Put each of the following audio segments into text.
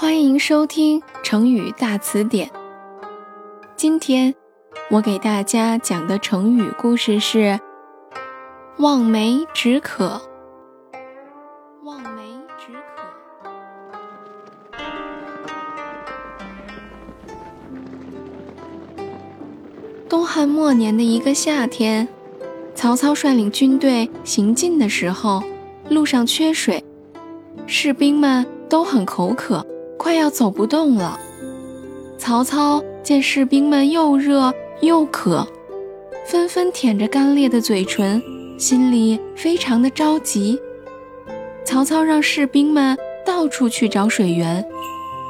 欢迎收听成语大词典。今天我给大家讲的成语故事是“望梅止渴”。望梅止渴。东汉末年的一个夏天，曹操率领军队行进的时候，路上缺水，士兵们都很口渴。快要走不动了。曹操见士兵们又热又渴，纷纷舔着干裂的嘴唇，心里非常的着急。曹操让士兵们到处去找水源，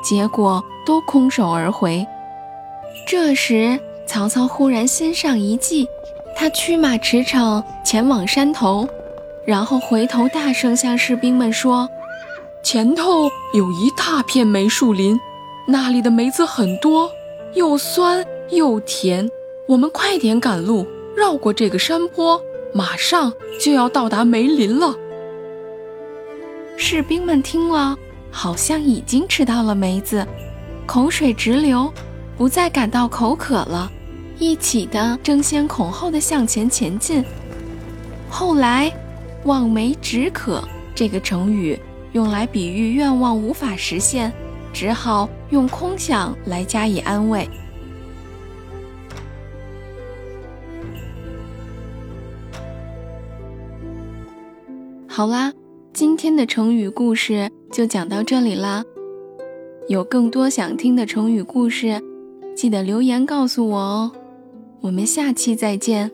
结果都空手而回。这时，曹操忽然心上一计，他驱马驰骋前往山头，然后回头大声向士兵们说。前头有一大片梅树林，那里的梅子很多，又酸又甜。我们快点赶路，绕过这个山坡，马上就要到达梅林了。士兵们听了，好像已经吃到了梅子，口水直流，不再感到口渴了，一起的争先恐后的向前前进。后来，“望梅止渴”这个成语。用来比喻愿望无法实现，只好用空想来加以安慰。好啦，今天的成语故事就讲到这里啦。有更多想听的成语故事，记得留言告诉我哦。我们下期再见。